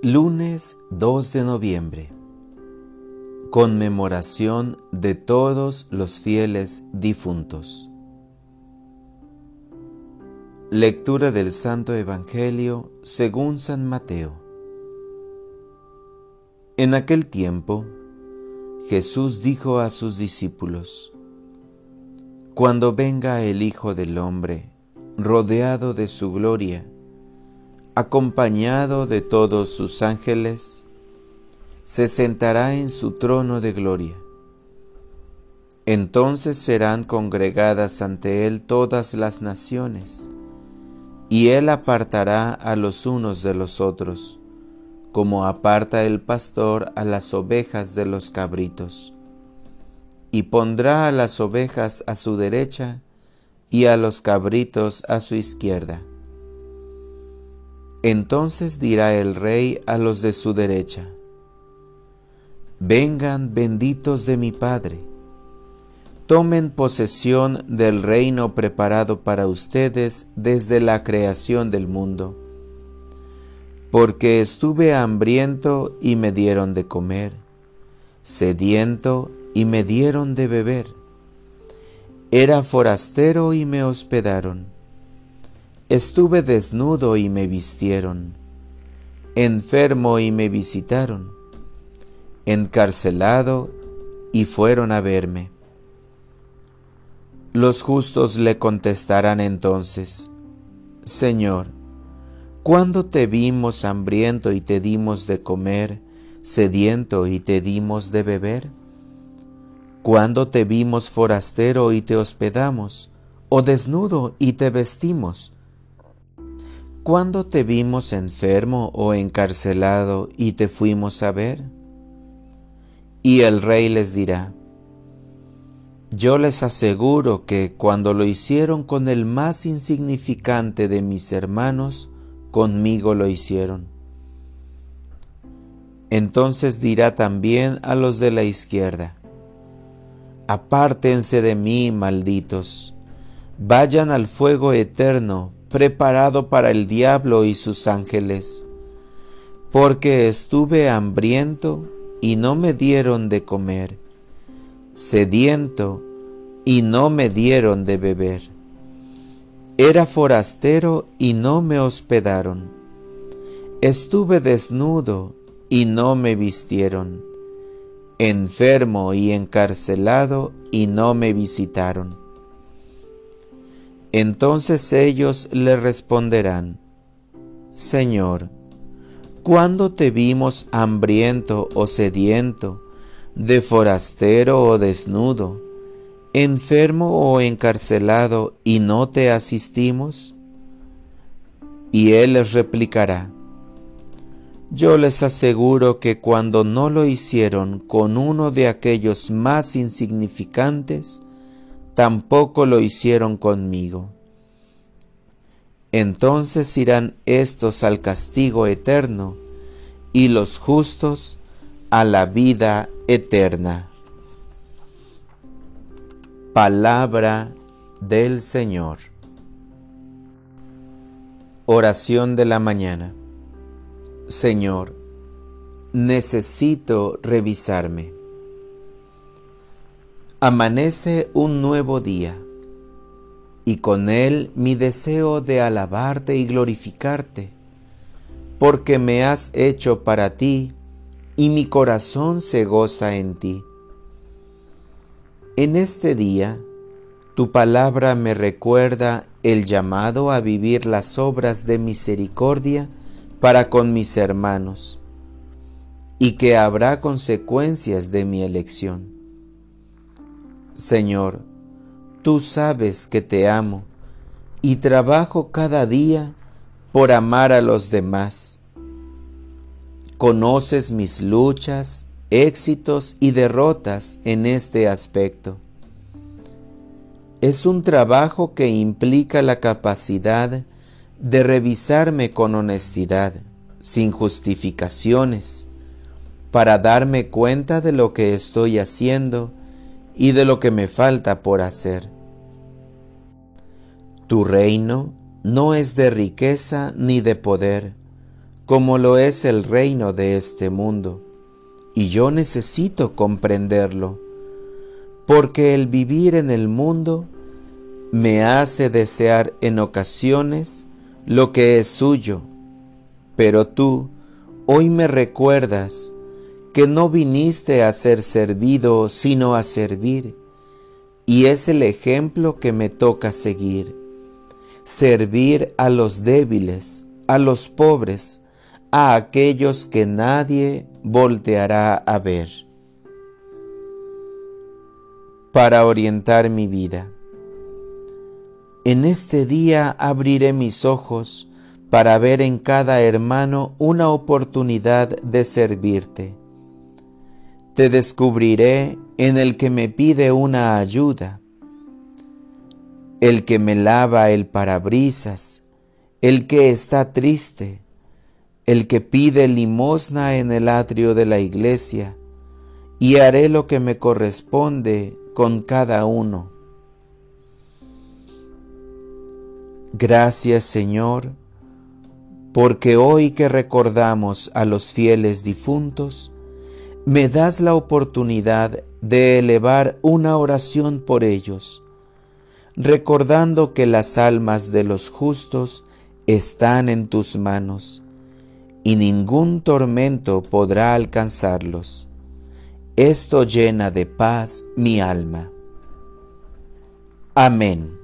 Lunes 2 de noviembre. Conmemoración de todos los fieles difuntos. Lectura del Santo Evangelio según San Mateo. En aquel tiempo, Jesús dijo a sus discípulos, Cuando venga el Hijo del Hombre, rodeado de su gloria, acompañado de todos sus ángeles, se sentará en su trono de gloria. Entonces serán congregadas ante él todas las naciones, y él apartará a los unos de los otros, como aparta el pastor a las ovejas de los cabritos, y pondrá a las ovejas a su derecha y a los cabritos a su izquierda. Entonces dirá el rey a los de su derecha, Vengan benditos de mi Padre, tomen posesión del reino preparado para ustedes desde la creación del mundo, porque estuve hambriento y me dieron de comer, sediento y me dieron de beber, era forastero y me hospedaron Estuve desnudo y me vistieron, enfermo y me visitaron, encarcelado y fueron a verme. Los justos le contestarán entonces, Señor, ¿cuándo te vimos hambriento y te dimos de comer, sediento y te dimos de beber? ¿Cuándo te vimos forastero y te hospedamos, o desnudo y te vestimos? ¿Cuándo te vimos enfermo o encarcelado y te fuimos a ver? Y el rey les dirá, yo les aseguro que cuando lo hicieron con el más insignificante de mis hermanos, conmigo lo hicieron. Entonces dirá también a los de la izquierda, apártense de mí, malditos, vayan al fuego eterno preparado para el diablo y sus ángeles, porque estuve hambriento y no me dieron de comer, sediento y no me dieron de beber. Era forastero y no me hospedaron. Estuve desnudo y no me vistieron. Enfermo y encarcelado y no me visitaron. Entonces ellos le responderán, Señor, ¿cuándo te vimos hambriento o sediento, de forastero o desnudo, enfermo o encarcelado y no te asistimos? Y él les replicará, yo les aseguro que cuando no lo hicieron con uno de aquellos más insignificantes, tampoco lo hicieron conmigo. Entonces irán estos al castigo eterno y los justos a la vida eterna. Palabra del Señor. Oración de la mañana. Señor, necesito revisarme. Amanece un nuevo día, y con él mi deseo de alabarte y glorificarte, porque me has hecho para ti, y mi corazón se goza en ti. En este día, tu palabra me recuerda el llamado a vivir las obras de misericordia para con mis hermanos, y que habrá consecuencias de mi elección. Señor, tú sabes que te amo y trabajo cada día por amar a los demás. Conoces mis luchas, éxitos y derrotas en este aspecto. Es un trabajo que implica la capacidad de revisarme con honestidad, sin justificaciones, para darme cuenta de lo que estoy haciendo y de lo que me falta por hacer. Tu reino no es de riqueza ni de poder, como lo es el reino de este mundo, y yo necesito comprenderlo, porque el vivir en el mundo me hace desear en ocasiones lo que es suyo, pero tú hoy me recuerdas que no viniste a ser servido, sino a servir, y es el ejemplo que me toca seguir, servir a los débiles, a los pobres, a aquellos que nadie volteará a ver. Para orientar mi vida. En este día abriré mis ojos para ver en cada hermano una oportunidad de servirte. Te descubriré en el que me pide una ayuda, el que me lava el parabrisas, el que está triste, el que pide limosna en el atrio de la iglesia, y haré lo que me corresponde con cada uno. Gracias Señor, porque hoy que recordamos a los fieles difuntos, me das la oportunidad de elevar una oración por ellos, recordando que las almas de los justos están en tus manos y ningún tormento podrá alcanzarlos. Esto llena de paz mi alma. Amén.